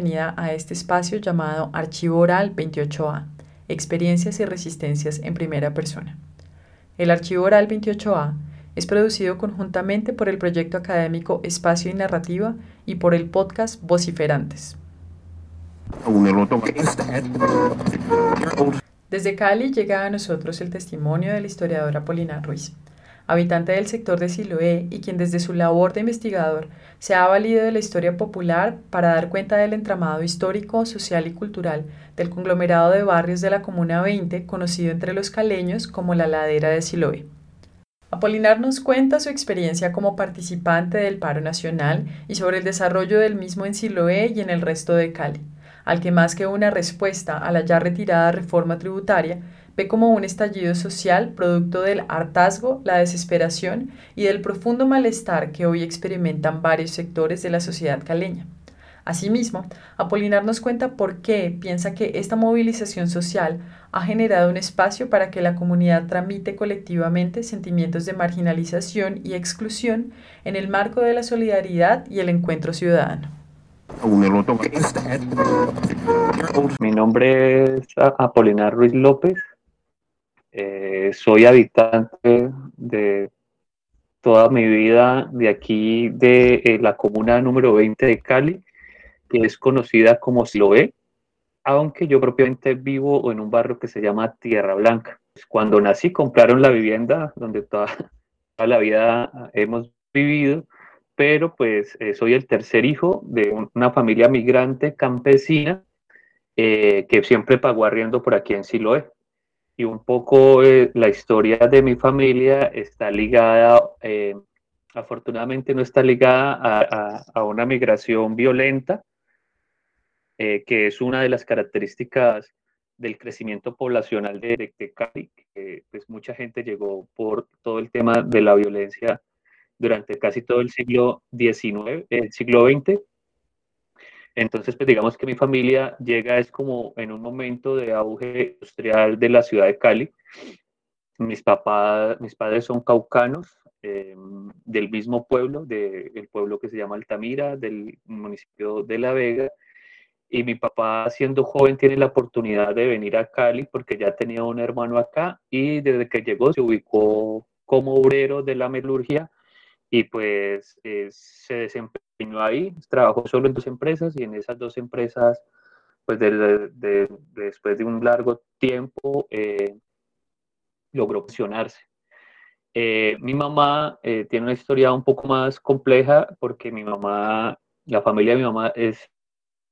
bienvenida a este espacio llamado Archivo Oral 28A, Experiencias y Resistencias en Primera Persona. El Archivo Oral 28A es producido conjuntamente por el proyecto académico Espacio y Narrativa y por el podcast Vociferantes. Desde Cali llega a nosotros el testimonio de la historiadora Polina Ruiz, habitante del sector de Siloé y quien desde su labor de investigador se ha valido de la historia popular para dar cuenta del entramado histórico, social y cultural del conglomerado de barrios de la Comuna 20, conocido entre los caleños como la Ladera de Siloé. Apolinar nos cuenta su experiencia como participante del paro nacional y sobre el desarrollo del mismo en Siloé y en el resto de Cali, al que más que una respuesta a la ya retirada reforma tributaria, como un estallido social producto del hartazgo, la desesperación y del profundo malestar que hoy experimentan varios sectores de la sociedad caleña. Asimismo, Apolinar nos cuenta por qué piensa que esta movilización social ha generado un espacio para que la comunidad tramite colectivamente sentimientos de marginalización y exclusión en el marco de la solidaridad y el encuentro ciudadano. Mi nombre es Apolinar Ruiz López. Eh, soy habitante de toda mi vida de aquí, de eh, la comuna número 20 de Cali, que es conocida como Siloé, aunque yo propiamente vivo en un barrio que se llama Tierra Blanca. Pues, cuando nací compraron la vivienda donde toda, la vida hemos vivido, pero pues eh, soy el tercer hijo de una familia migrante campesina que siempre pagó arriendo por aquí en Siloé y un poco eh, la historia de mi familia está ligada, eh, afortunadamente no está ligada a, una migración violenta, eh, que es una de las características del crecimiento poblacional de, de Cali, que pues mucha gente llegó por todo el tema de la violencia durante casi todo el siglo XIX, el siglo XX, entonces, pues digamos que mi familia llega es como en un momento de auge industrial de la ciudad de Cali. Mis papás, mis padres son caucanos, eh, del mismo pueblo, del pueblo que se llama Altamira, del municipio de La Vega. Y mi papá, siendo joven, tiene la oportunidad de venir a Cali porque ya tenía un hermano acá y desde que llegó se ubicó como obrero de la metalurgia y pues eh, se desempeñó ahí, trabajó solo en dos empresas y en esas dos empresas, pues después de un largo tiempo, eh, logró pensionarse. Eh, mi mamá tiene una historia un poco más compleja porque mi mamá, la familia de mi mamá es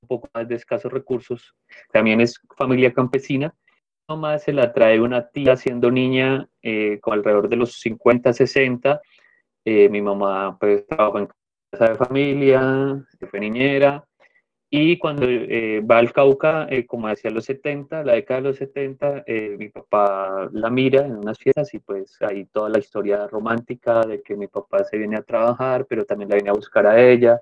un poco más de escasos recursos, también es familia campesina. Mi mamá se la trae una tía siendo niña con alrededor de los 50, 60 eh, mi mamá pues trabajó en de familia, fue niñera, y cuando eh, va al Cauca, eh, como decía los 70, la década de los 70, mi papá la mira en unas fiestas y pues hay toda la historia romántica de que mi papá se viene a trabajar, pero también la viene a buscar a ella.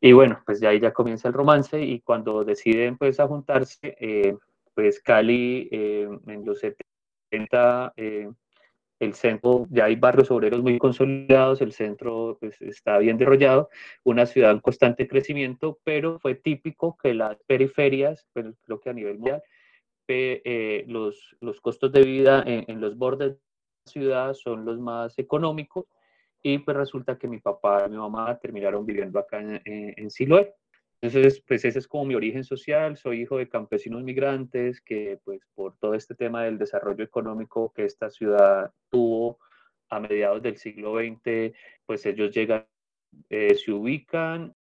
Y bueno, pues ya ahí ya comienza el romance y cuando deciden pues a juntarse, pues Cali en los 70 el centro, ya hay barrios obreros muy consolidados, el centro pues, está bien desarrollado, una ciudad en constante crecimiento, pero fue típico que las periferias, pero pues, creo que a nivel mundial, eh, los, los costos de vida en, los bordes de la ciudad son los más económicos y pues resulta que mi papá y mi mamá terminaron viviendo acá en, en Siloé. Entonces, pues ese es como mi origen social, soy hijo de campesinos migrantes que pues por todo este tema del desarrollo económico que esta ciudad tuvo a mediados del siglo XX, pues ellos llegan, eh, se ubican.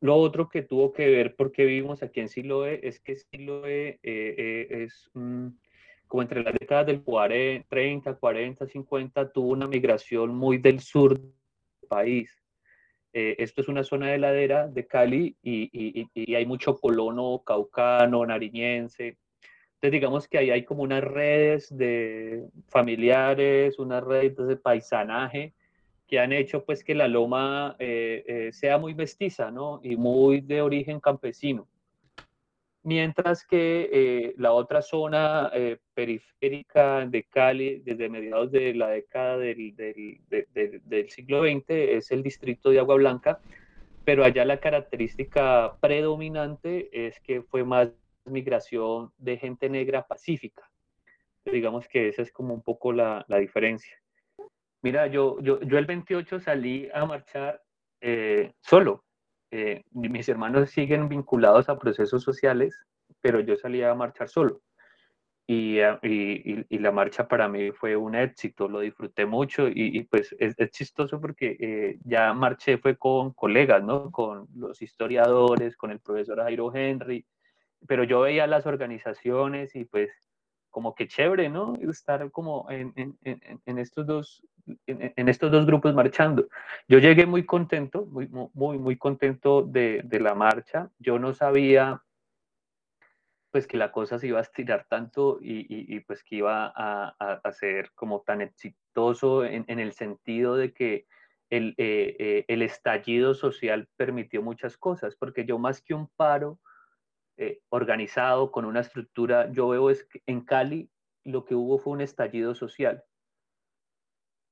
Lo otro que tuvo que ver porque vivimos aquí en Siloé es que Siloé eh, eh, es un como entre las décadas del 40, 30, 40, 50, tuvo una migración muy del sur del país. Eh, esto es una zona de ladera de Cali y, y, y, hay mucho colono caucano, nariñense. Entonces digamos que ahí hay como unas redes de familiares, unas redes de paisanaje que han hecho pues que la loma eh, eh, sea muy mestiza, ¿no? Y muy de origen campesino. Mientras que eh, la otra zona eh, periférica de Cali, desde mediados de la década del, del, siglo XX, es el distrito de Agua Blanca, pero allá la característica predominante es que fue más migración de gente negra pacífica. Digamos que esa es como un poco la, la diferencia. Mira, yo, yo, yo, el 28 salí a marchar eh, solo, eh, mis hermanos siguen vinculados a procesos sociales, pero yo salía a marchar solo. Y, y, y, la marcha para mí fue un éxito, lo disfruté mucho y, pues es, es, chistoso porque eh, ya marché fue con colegas, ¿no? Con los historiadores, con el profesor Jairo Henry, pero yo veía las organizaciones y pues como que chévere, ¿no? Estar como en, en, en estos dos en, estos dos grupos marchando. Yo llegué muy contento, muy, muy, muy contento de, de la marcha. Yo no sabía pues que la cosa se iba a estirar tanto y, y, pues que iba a, a, ser como tan exitoso en, en el sentido de que el, eh, eh, el, estallido social permitió muchas cosas, porque yo más que un paro eh, organizado con una estructura, yo veo es que en Cali lo que hubo fue un estallido social.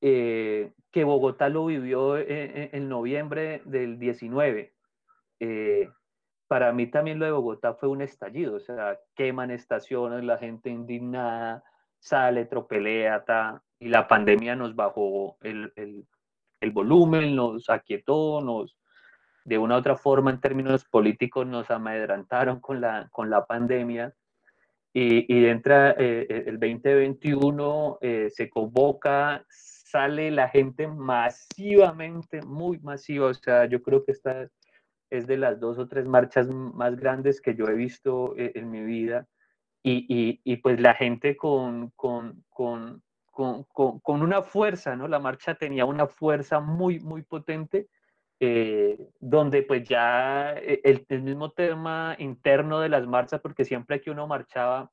Eh, que Bogotá lo vivió en, noviembre del 19. Eh, para mí también lo de Bogotá fue un estallido, o sea, queman estaciones, la gente indignada, sale, tropelea, y la pandemia nos bajó el, el, volumen, nos aquietó, nos, de una u otra forma en términos políticos nos amedrantaron con la, con la pandemia y, y entra eh, el 2021, se convoca, sale la gente masivamente, muy masiva. O sea, yo creo que esta es de las dos o tres marchas más grandes que yo he visto eh, en, mi vida. Y, y, y, pues la gente con, con, con, con, una fuerza, ¿no? La marcha tenía una fuerza muy, muy potente. Eh, donde pues ya eh, el, mismo tema interno de las marchas, porque siempre que uno marchaba,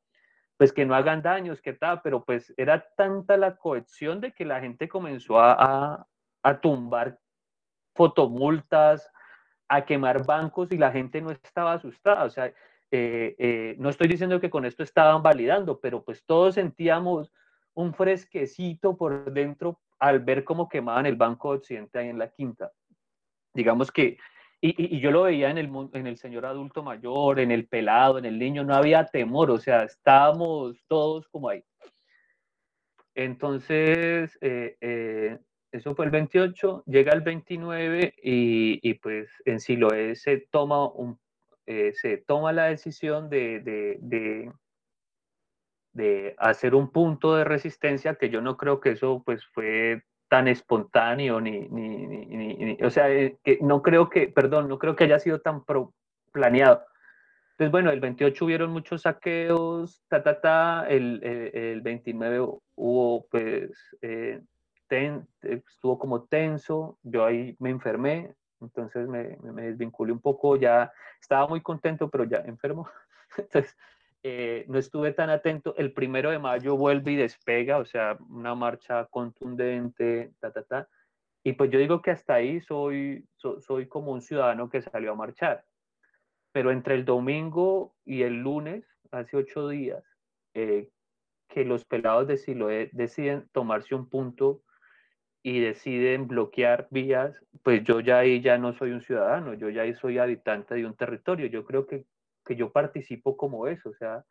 pues que no hagan daños, que tal, pero pues era tanta la cohesión de que la gente comenzó a, a, tumbar fotomultas, a quemar bancos y la gente no estaba asustada. O sea, eh, no estoy diciendo que con esto estaban validando, pero pues todos sentíamos un fresquecito por dentro al ver cómo quemaban el Banco Occidente ahí en la quinta. Digamos que y, yo lo veía en el, en el señor adulto mayor, en el pelado, en el niño, no había temor, o sea, estábamos todos como ahí. Entonces, eh, eh, eso fue el 28, llega el 29 y, y pues en Siloé se toma, un, eh, se toma la decisión de, de, de, de, hacer un punto de resistencia, que yo no creo que eso pues fue tan espontáneo, ni, ni, ni, o sea, eh, que no creo que, perdón, no creo que haya sido tan planeado. Entonces, bueno, el 28 hubieron muchos saqueos, ta, ta, ta, el, el, 29 hubo, pues, eh, estuvo como tenso, yo ahí me enfermé, entonces me, me desvinculé un poco, ya estaba muy contento, pero ya enfermo. Entonces, eh, no estuve tan atento. El primero de mayo vuelve y despega, o sea, una marcha contundente, ta, ta, ta. Y pues yo digo que hasta ahí soy, soy como un ciudadano que salió a marchar. Pero entre el domingo y el lunes, hace ocho días, eh, que los pelados de Siloé deciden tomarse un punto y deciden bloquear vías, pues yo ya ahí ya no soy un ciudadano, yo ya ahí soy habitante de un territorio. Yo creo que que yo participo como eso, o sea,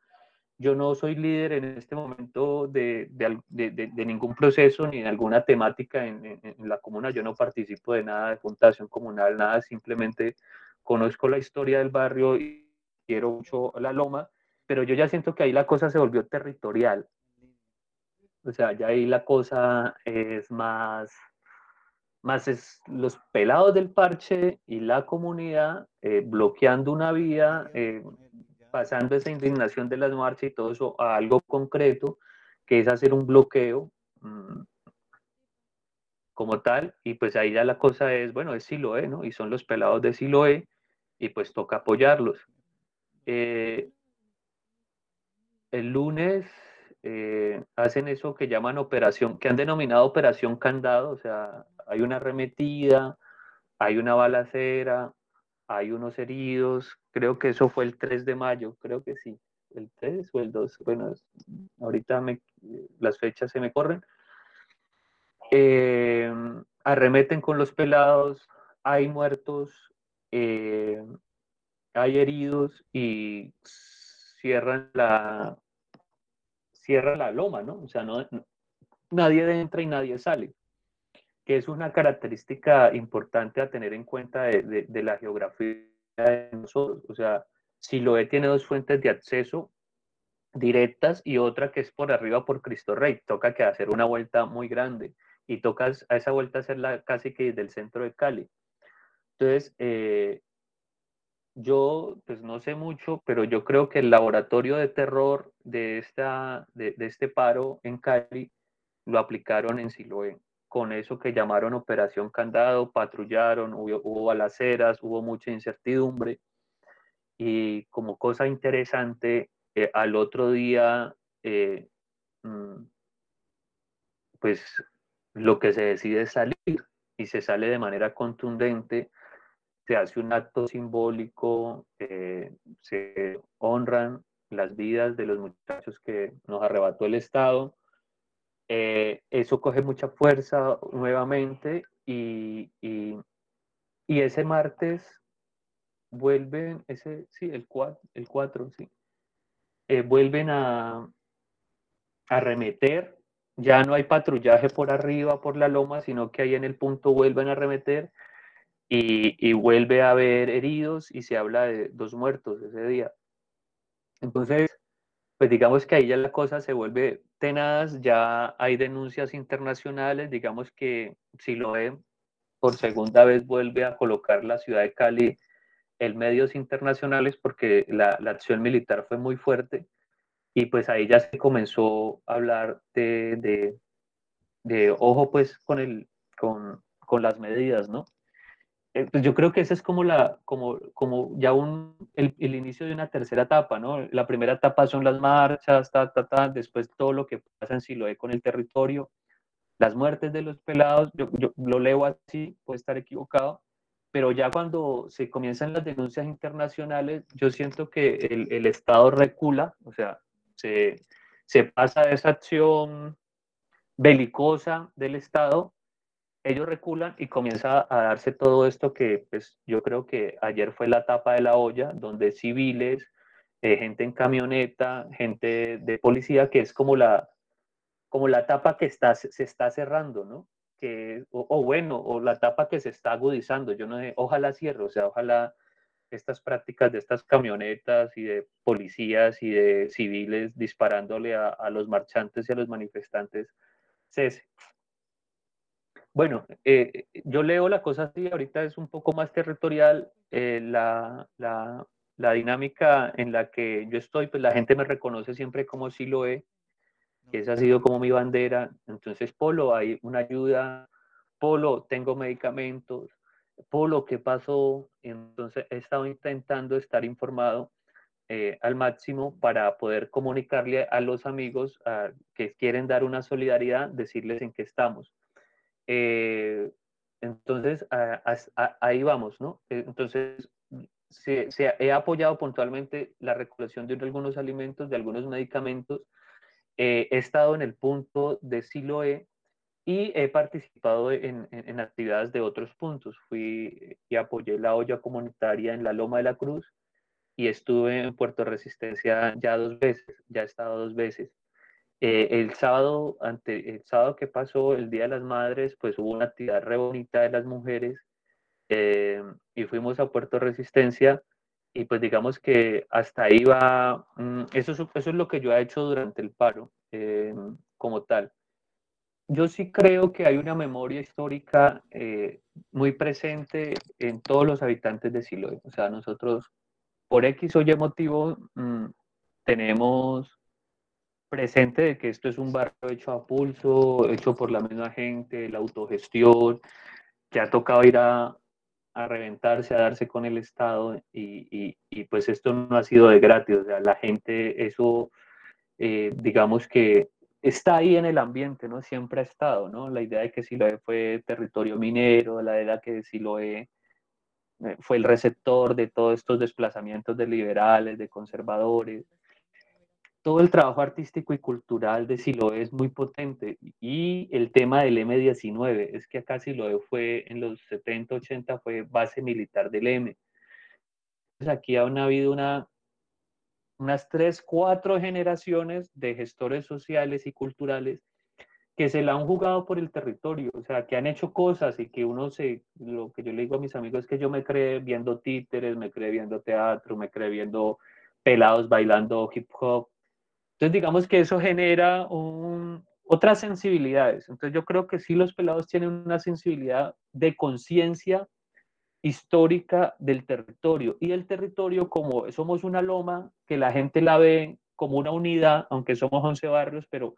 yo no soy líder en este momento de, de, de, ningún proceso ni en alguna temática en, en, la comuna, yo no participo de nada de fundación comunal, nada, simplemente conozco la historia del barrio y quiero mucho la loma, pero yo ya siento que ahí la cosa se volvió territorial. O sea, ya ahí la cosa es más, más es los pelados del parche y la comunidad eh, bloqueando una vía, eh, pasando esa indignación de las marchas y todo eso a algo concreto, que es hacer un bloqueo mmm, como tal, y pues ahí ya la cosa es, bueno, es Siloé, ¿no? Y son los pelados de Siloé, y pues toca apoyarlos. Eh, el lunes hacen eso que llaman operación, que han denominado operación candado, o sea, hay una arremetida, hay una balacera, hay unos heridos, creo que eso fue el 3 de mayo, creo que sí, el 3 o el 2, bueno, ahorita me, las fechas se me corren. Eh, arremeten con los pelados, hay muertos, eh, hay heridos y cierran la, cierra la loma, ¿no? O sea, no, nadie entra y nadie sale, es una característica importante a tener en cuenta de, de, la geografía de nosotros. O sea, Siloé tiene dos fuentes de acceso directas y otra que es por arriba por Cristo Rey. Toca que hacer una vuelta muy grande y tocas a esa vuelta hacerla casi que del centro de Cali. Entonces, eh, yo pues no sé mucho, pero yo creo que el laboratorio de terror de, esta, de, este paro en Cali lo aplicaron en Siloé, con eso que llamaron Operación Candado, patrullaron, hubo, hubo balaceras, hubo mucha incertidumbre. Y como cosa interesante, eh, al otro día, eh, mm, pues lo que se decide es salir y se sale de manera contundente, se hace un acto simbólico, eh, se honran las vidas de los muchachos que nos arrebató el Estado. Eh, eso coge mucha fuerza nuevamente y, y, ese martes vuelven, ese, sí, el 4, el 4 sí, eh, vuelven a, a remeter ya no hay patrullaje por arriba, por la loma, sino que ahí en el punto vuelven a remeter y, vuelve a haber heridos y se habla de dos muertos ese día. Entonces, pues digamos que ahí ya la cosa se vuelve tenaz, ya hay denuncias internacionales, digamos que si lo ven, por segunda vez vuelve a colocar la ciudad de Cali en medios internacionales porque la, acción militar fue muy fuerte y pues ahí ya se comenzó a hablar de, de, de ojo pues con, el, con, con, las medidas, ¿no? Eh, pues yo creo que ese es como, la, como, como ya un, el, el, inicio de una tercera etapa, ¿no? La primera etapa son las marchas, ta, ta, ta, después todo lo que pasa en Siloé con el territorio, las muertes de los pelados, yo, yo lo leo así, puede estar equivocado, pero ya cuando se comienzan las denuncias internacionales, yo siento que el, el Estado recula, o sea, se, se pasa de esa acción belicosa del Estado, ellos reculan y comienza a darse todo esto que pues, yo creo que ayer fue la tapa de la olla, donde civiles, eh, gente en camioneta, gente de policía, que es como la, como la tapa que está, se está cerrando, ¿no? Que, o, o, bueno, o la tapa que se está agudizando, yo no sé, ojalá cierre, o sea, ojalá estas prácticas de estas camionetas y de policías y de civiles disparándole a, los marchantes y a los manifestantes cese. Bueno, eh, yo leo la cosa así, ahorita es un poco más territorial, eh, la, la, la, dinámica en la que yo estoy, pues la gente me reconoce siempre como si lo he, que esa ha sido como mi bandera, entonces Polo, hay una ayuda, Polo, tengo medicamentos, por lo que pasó, entonces he estado intentando estar informado eh, al máximo para poder comunicarle a los amigos que quieren dar una solidaridad, decirles en qué estamos. Eh, entonces, ahí vamos, ¿no? Eh, entonces, se, se, he apoyado puntualmente la recolección de algunos alimentos, de algunos medicamentos. he estado en el punto de Siloé, y he participado en, en, actividades de otros puntos. Fui y apoyé la olla comunitaria en la Loma de la Cruz y estuve en Puerto Resistencia ya dos veces, ya he estado dos veces. Eh, el sábado, ante, el sábado que pasó, el Día de las Madres, pues hubo una actividad re bonita de las mujeres eh, y fuimos a Puerto Resistencia y pues digamos que hasta ahí va, mm, eso, eso es lo que yo he hecho durante el paro eh, como tal yo sí creo que hay una memoria histórica eh, muy presente en todos los habitantes de Siloé. O sea, nosotros, por X o Y motivo, mm, tenemos presente de que esto es un barrio hecho a pulso, hecho por la misma gente, la autogestión, que ha tocado ir a, a reventarse, a darse con el Estado y, y, pues esto no ha sido de gratis. O la gente, eso, eh, digamos que está ahí en el ambiente, ¿no? Siempre ha estado, ¿no? La idea de que Siloé fue territorio minero, la idea de que Siloé eh, fue el receptor de todos estos desplazamientos de liberales, de conservadores. Todo el trabajo artístico y cultural de Siloé es muy potente. Y el tema del M-19, es que acá Siloé fue en los 70, 80, fue base militar del M. Entonces aquí ha habido una, unas tres, cuatro generaciones de gestores sociales y culturales que se la han jugado por el territorio, o sea, que han hecho cosas y que uno se, lo que yo le digo a mis amigos es que yo me creé viendo títeres, me creé viendo teatro, me creé viendo pelados bailando hip hop. Entonces, digamos que eso genera un, otras sensibilidades. Entonces, yo creo que sí los pelados tienen una sensibilidad de conciencia histórica del territorio. Y el territorio, como somos una loma, que la gente la ve como una unidad, aunque somos 11 barrios, pero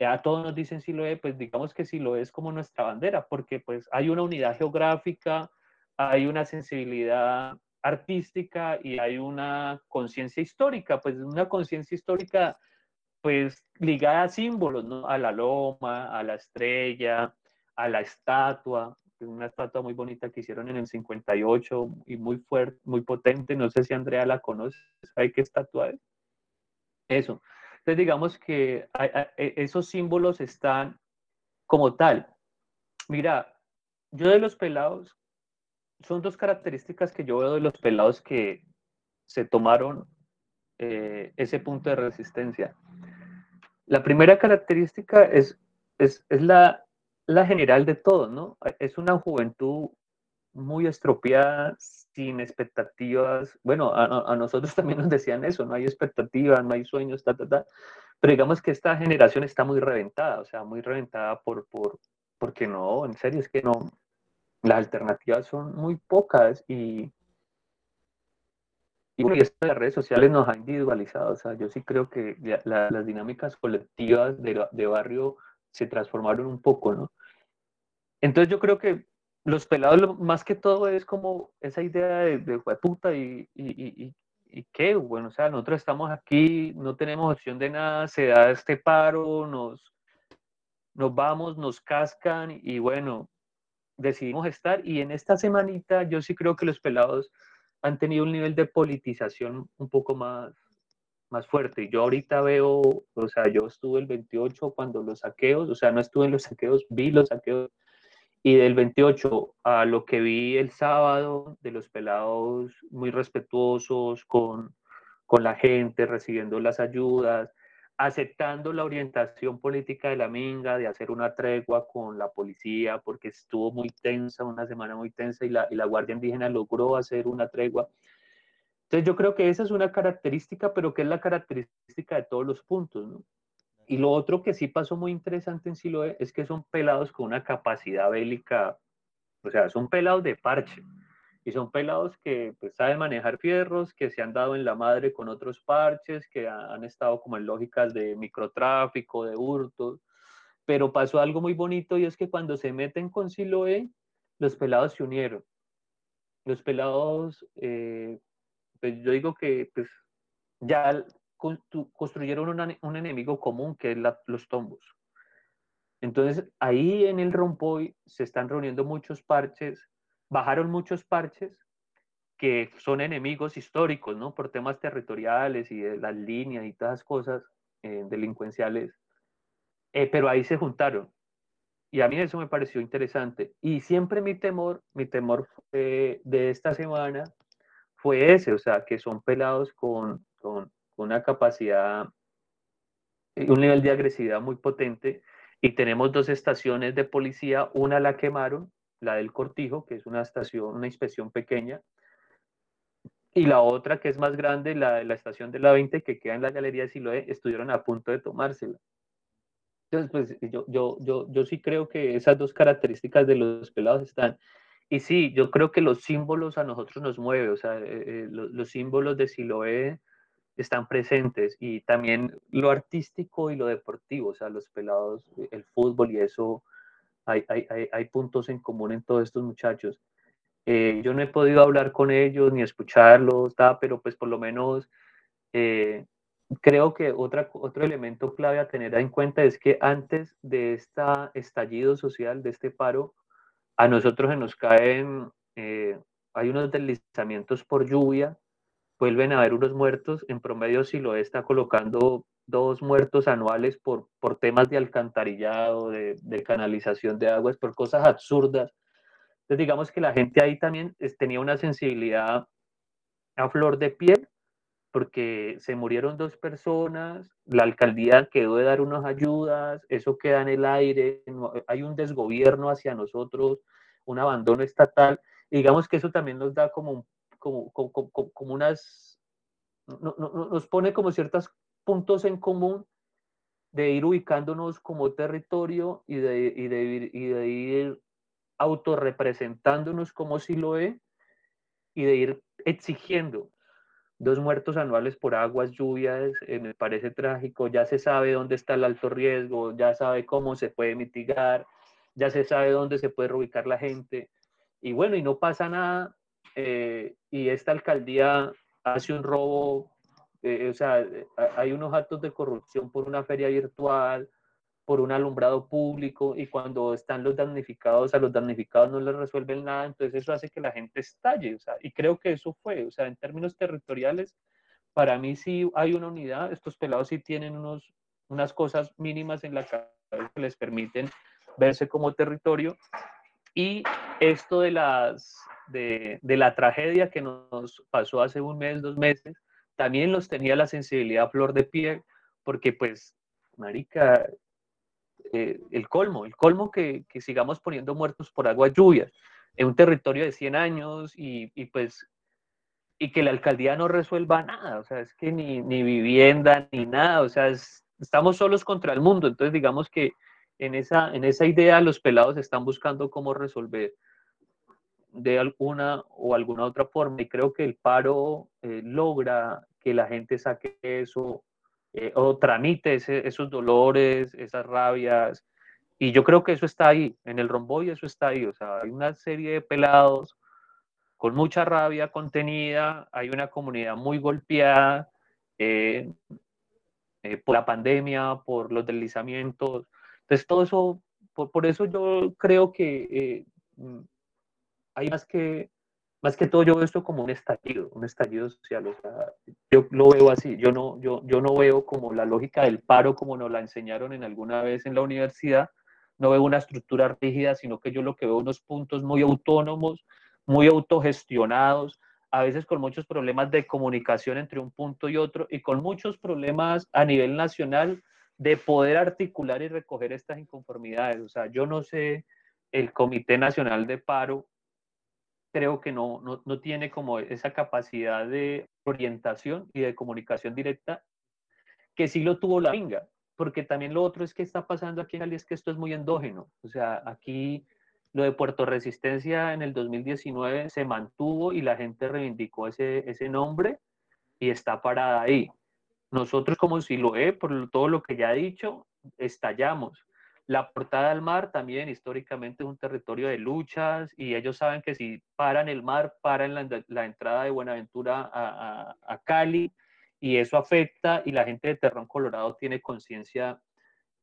ya todos nos dicen si lo es, pues digamos que si lo es como nuestra bandera, porque pues hay una unidad geográfica, hay una sensibilidad artística y hay una conciencia histórica, pues una conciencia histórica pues ligada a símbolos, ¿no? A la loma, a la estrella, a la estatua, una estatua muy bonita que hicieron en el 58 y muy fuerte, muy potente, no sé si Andrea la conoce, ¿sabe qué estatua es? Eso. Entonces, digamos que e, esos símbolos están como tal. Mira, yo de los pelados, son dos características que yo veo de los pelados que se tomaron eh, ese punto de resistencia. La primera característica es, es, la, la general de todo, ¿no? Es una juventud muy estropeada, sin expectativas. Bueno, a, nosotros también nos decían eso, no hay expectativas, no hay sueños, ta, ta, ta. Pero digamos que esta generación está muy reventada, o sea, muy reventada por, por, porque no, en serio, es que no, las alternativas son muy pocas y, y, las redes sociales nos han individualizado, o sea, yo sí creo que las dinámicas colectivas de, de barrio se transformaron un poco, ¿no? Entonces yo creo que los pelados más que todo es como esa idea de, de puta y, y, y, y, qué, bueno, o sea, nosotros estamos aquí, no tenemos opción de nada, se da este paro, nos, nos vamos, nos cascan y bueno, decidimos estar y en esta semanita yo sí creo que los pelados han tenido un nivel de politización un poco más, más fuerte. Yo ahorita veo, o sea, yo estuve el 28 cuando los saqueos, o sea, no estuve en los saqueos, vi los saqueos y del 28 a lo que vi el sábado, de los pelados muy respetuosos con, con la gente, recibiendo las ayudas, aceptando la orientación política de la Minga de hacer una tregua con la policía, porque estuvo muy tensa, una semana muy tensa, y la, y la Guardia Indígena logró hacer una tregua. Entonces yo creo que esa es una característica, pero que es la característica de todos los puntos, ¿no? Y lo otro que sí pasó muy interesante en Siloé es que son pelados con una capacidad bélica, o sea, son pelados de parche. Y son pelados que pues, saben manejar fierros, que se han dado en la madre con otros parches, que han estado como en lógicas de microtráfico, de hurtos. Pero pasó algo muy bonito y es que cuando se meten con Siloé, los pelados se unieron. Los pelados, eh, pues yo digo que pues, ya construyeron un enemigo común que es los tombos. Entonces, ahí en el Rompoy se están reuniendo muchos parches, bajaron muchos parches que son enemigos históricos, ¿no? Por temas territoriales y de las líneas y todas las cosas eh, delincuenciales. Eh, pero ahí se juntaron. Y a mí eso me pareció interesante. Y siempre mi temor, mi temor de esta semana fue ese, o sea, que son pelados con, con, una capacidad, y un nivel de agresividad muy potente. Y tenemos dos estaciones de policía, una la quemaron, la del Cortijo, que es una estación, una inspección pequeña, y la otra que es más grande, la, la estación de la 20, que queda en la galería de Siloé, estuvieron a punto de tomársela. Entonces, pues yo, yo, yo, yo sí creo que esas dos características de los pelados están. Y sí, yo creo que los símbolos a nosotros nos mueve, o sea, eh, eh, los, los, símbolos de Siloé están presentes y también lo artístico y lo deportivo, o sea, los pelados, el fútbol y eso, hay, hay, hay puntos en común en todos estos muchachos. Eh, yo no he podido hablar con ellos ni escucharlos, pero pues por lo menos eh, creo que otra, otro elemento clave a tener en cuenta es que antes de este estallido social, de este paro, a nosotros se nos caen eh, hay unos deslizamientos por lluvia, vuelven a haber unos muertos, en promedio Siloé está colocando dos muertos anuales por, por temas de alcantarillado, de, de canalización de aguas, por cosas absurdas. Entonces digamos que la gente ahí también tenía una sensibilidad a flor de piel porque se murieron dos personas, la alcaldía quedó de dar unas ayudas, eso queda en el aire, hay un desgobierno hacia nosotros, un abandono estatal, y digamos que eso también nos da como, como, como, como unas, no, no, nos pone como ciertos puntos en común de ir ubicándonos como territorio y de, y y de ir autorrepresentándonos como si lo es y de ir exigiendo dos muertos anuales por aguas, lluvias, eh, me parece trágico, ya se sabe dónde está el alto riesgo, ya sabe cómo se puede mitigar, ya se sabe dónde se puede reubicar la gente, y bueno, y no pasa nada, eh, y esta alcaldía hace un robo, eh, o sea, hay unos actos de corrupción por una feria virtual, por un alumbrado público y cuando están los damnificados, a los damnificados no les resuelven nada, entonces eso hace que la gente estalle, o sea, y creo que eso fue, o sea, en términos territoriales, para mí sí hay una unidad, estos pelados sí tienen unos, unas cosas mínimas en la cabeza que les permiten verse como territorio y esto de, las, de, de la tragedia que nos pasó hace un mes, dos meses, también los tenía la sensibilidad a flor de piel, porque pues, marica, eh, el colmo, el colmo que, que, sigamos poniendo muertos por agua lluvias en un territorio de 100 años y, y, pues y que la alcaldía no resuelva nada, o sea, es que ni, ni vivienda ni nada, o sea, estamos solos contra el mundo, entonces digamos que en esa, en esa idea los pelados están buscando cómo resolver de alguna o alguna otra forma y creo que el paro eh, logra que la gente saque eso eh, o tramite esos dolores, esas rabias. Y yo creo que eso está ahí, en el rombo y eso está ahí. O sea, hay una serie de pelados con mucha rabia contenida, hay una comunidad muy golpeada eh, eh, por la pandemia, por los deslizamientos. Entonces, todo eso, por, por eso yo creo que mm, hay más que más que todo yo veo esto como un estallido, un estallido social, o sea, yo lo veo así, yo no, yo, yo no veo como la lógica del paro como nos la enseñaron en alguna vez en la universidad, no veo una estructura rígida, sino que yo lo que veo unos puntos muy autónomos, muy autogestionados, a veces con muchos problemas de comunicación entre un punto y otro y con muchos problemas a nivel nacional de poder articular y recoger estas inconformidades. O sea, yo no sé el Comité Nacional de Paro creo que no, no, no, tiene como esa capacidad de orientación y de comunicación directa que sí lo tuvo la Minga, porque también lo otro es que está pasando aquí en Cali es que esto es muy endógeno, o sea, aquí lo de Puerto Resistencia en el 2019 se mantuvo y la gente reivindicó ese, ese nombre y está parada ahí. Nosotros como si lo es, por todo lo que ya he dicho, estallamos la portada del mar también históricamente es un territorio de luchas y ellos saben que si paran el mar, paran la, entrada de Buenaventura a, Cali y eso afecta y la gente de Terrón Colorado tiene conciencia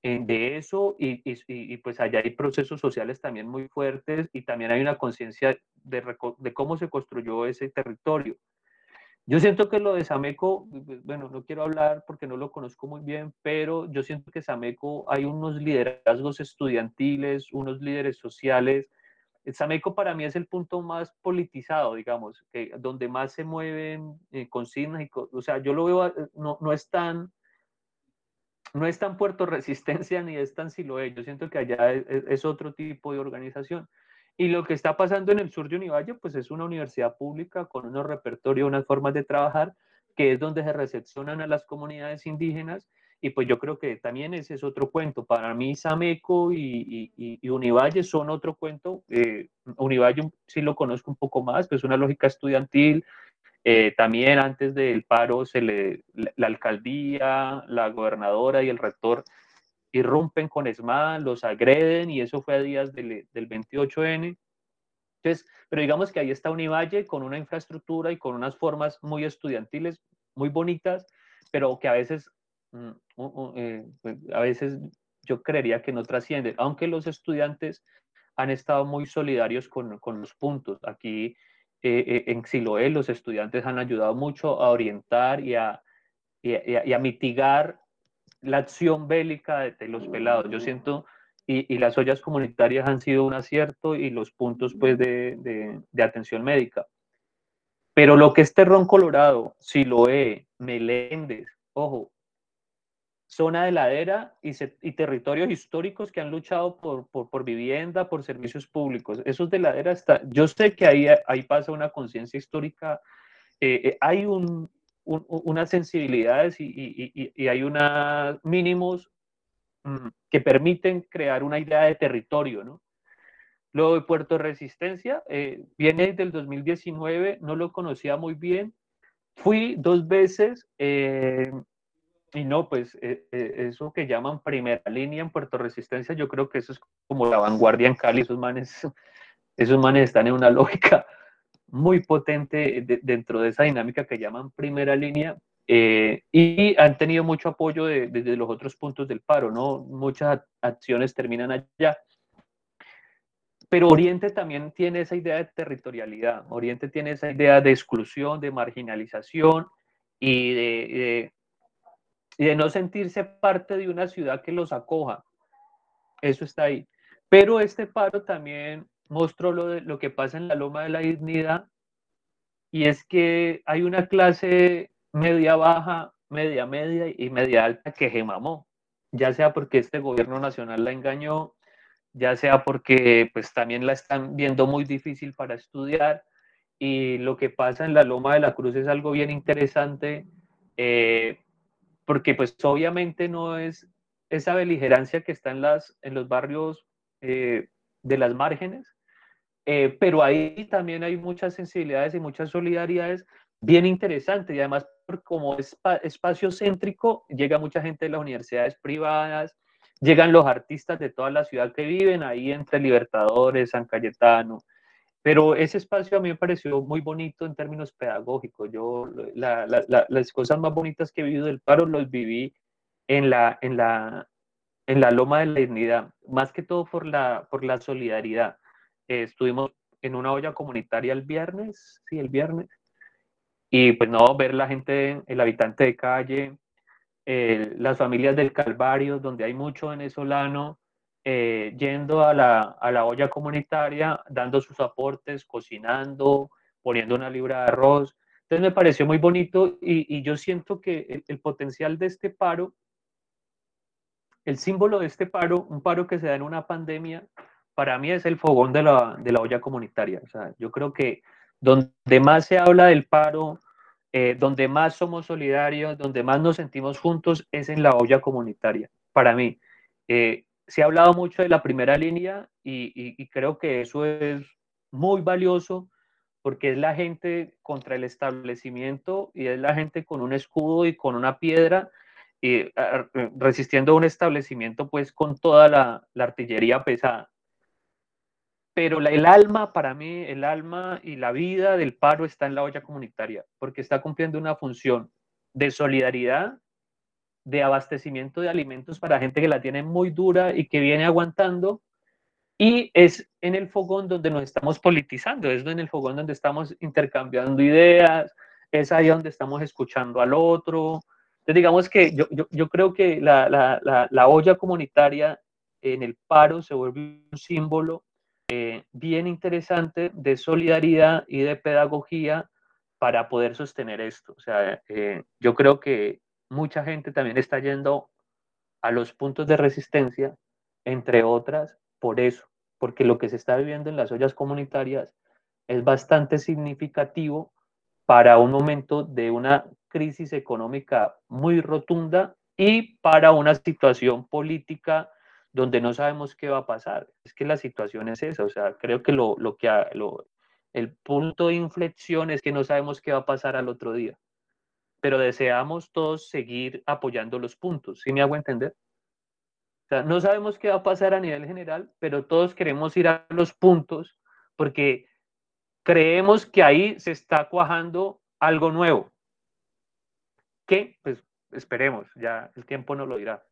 de eso y, y, pues allá hay procesos sociales también muy fuertes y también hay una conciencia de cómo se construyó ese territorio. Yo siento que lo de Sameco, bueno, no quiero hablar porque no lo conozco muy bien, pero yo siento que Sameco hay unos liderazgos estudiantiles, unos líderes sociales. Sameco para mí es el punto más politizado, digamos, donde más se mueven eh, consignas. Y, o sea, yo lo veo, eh, no, no es tan no es Puerto Resistencia ni es tan Siloé. Yo siento que allá es otro tipo de organización. Y lo que está pasando en el sur de Univalle, pues es una universidad pública con unos repertorios, unas formas de trabajar, que es donde se recepcionan a las comunidades indígenas. Y pues yo creo que también ese es otro cuento. Para mí, Sameco y, y, Univalle son otro cuento. Eh, Univalle sí lo conozco un poco más, pues es una lógica estudiantil. Eh, también antes del paro, se le, la alcaldía, la gobernadora y el rector irrumpen con ESMAD, los agreden y eso fue a días del, del 28N. Entonces, pero digamos que ahí está Univalle con una infraestructura y con unas formas muy estudiantiles, muy bonitas, pero que a veces, mm, eh, pues, a veces yo creería que no trascienden, aunque los estudiantes han estado muy solidarios con, con los puntos. Aquí en Siloé los estudiantes han ayudado mucho a orientar y a, y a, mitigar la acción bélica de, los pelados. Yo siento, y, las ollas comunitarias han sido un acierto y los puntos pues, de, de atención médica. Pero lo que es Terrón Colorado, Siloé, Meléndez, ojo, zona de ladera y, territorios históricos que han luchado por, vivienda, por servicios públicos. Esos de ladera está, yo sé que ahí, ahí pasa una conciencia histórica, eh, eh, hay un, unas sensibilidades y, y, y, hay unos mínimos mm, que permiten crear una idea de territorio, ¿no? Luego de Puerto Resistencia, eh, viene desde el 2019, no lo conocía muy bien. Fui dos veces eh, y no, pues eh, eso que llaman primera línea en Puerto Resistencia, yo creo que eso es como la vanguardia en Cali. Esos manes, esos manes están en una lógica muy potente dentro de esa dinámica que llaman primera línea. y han tenido mucho apoyo desde los otros puntos del paro, ¿no? Muchas acciones terminan allá pero Oriente también tiene esa idea de territorialidad, Oriente tiene esa idea de exclusión, de marginalización y de, de, no sentirse parte de una ciudad que los acoja. Eso está ahí. Pero este paro también mostró lo, de, lo que pasa en la Loma de la Dignidad y es que hay una clase media baja, media media y media alta que gemamó, ya sea porque este gobierno nacional la engañó, ya sea porque pues también la están viendo muy difícil para estudiar y lo que pasa en la Loma de la Cruz es algo bien interesante eh, porque pues obviamente no es esa beligerancia que está en, las, en los barrios eh, de las márgenes, eh, pero ahí también hay muchas sensibilidades y muchas solidaridades bien interesantes y además como es espacio céntrico llega mucha gente de las universidades privadas, llegan los artistas de toda la ciudad que viven ahí entre Libertadores, San Cayetano. Pero ese espacio a mí me pareció muy bonito en términos pedagógicos. Yo las cosas más bonitas que he vivido del paro los viví en la, en la, en la Loma de la Dignidad, más que todo por la, por la solidaridad. Eh, estuvimos en una olla comunitaria el viernes, sí, el viernes, y pues no, ver la gente, el habitante de calle, eh, las familias del Calvario, donde hay mucho venezolano, eh, yendo a la, a la, olla comunitaria, dando sus aportes, cocinando, poniendo una libra de arroz. Entonces me pareció muy bonito y, y yo siento que el, potencial de este paro, el símbolo de este paro, un paro que se da en una pandemia, para mí es el fogón de la, de la olla comunitaria. O sea, yo creo que donde más se habla del paro, eh, donde más somos solidarios, donde más nos sentimos juntos, es en la olla comunitaria, para mí. Eh, se ha hablado mucho de la primera línea y, creo que eso es muy valioso porque es la gente contra el establecimiento y es la gente con un escudo y con una piedra y resistiendo un establecimiento pues con toda la artillería pesada pero el alma, para mí, el alma y la vida del paro está en la olla comunitaria, porque está cumpliendo una función de solidaridad, de abastecimiento de alimentos para gente que la tiene muy dura y que viene aguantando, y es en el fogón donde nos estamos politizando, es en el fogón donde estamos intercambiando ideas, es ahí donde estamos escuchando al otro. Entonces, digamos que yo, yo, yo creo que la, la, la olla comunitaria en el paro se vuelve un símbolo eh, bien interesante de solidaridad y de pedagogía para poder sostener esto. O sea, eh, yo creo que mucha gente también está yendo a los puntos de resistencia, entre otras, por eso, porque lo que se está viviendo en las ollas comunitarias es bastante significativo para un momento de una crisis económica muy rotunda y para una situación política donde no sabemos qué va a pasar. Es que la situación es esa, o sea, creo que lo, lo que lo, el punto de inflexión es que no sabemos qué va a pasar al otro día, pero deseamos todos seguir apoyando los puntos, ¿sí me hago entender? O sea, no sabemos qué va a pasar a nivel general, pero todos queremos ir a los puntos porque creemos que ahí se está cuajando algo nuevo. Que, pues, esperemos, ya el tiempo nos lo dirá.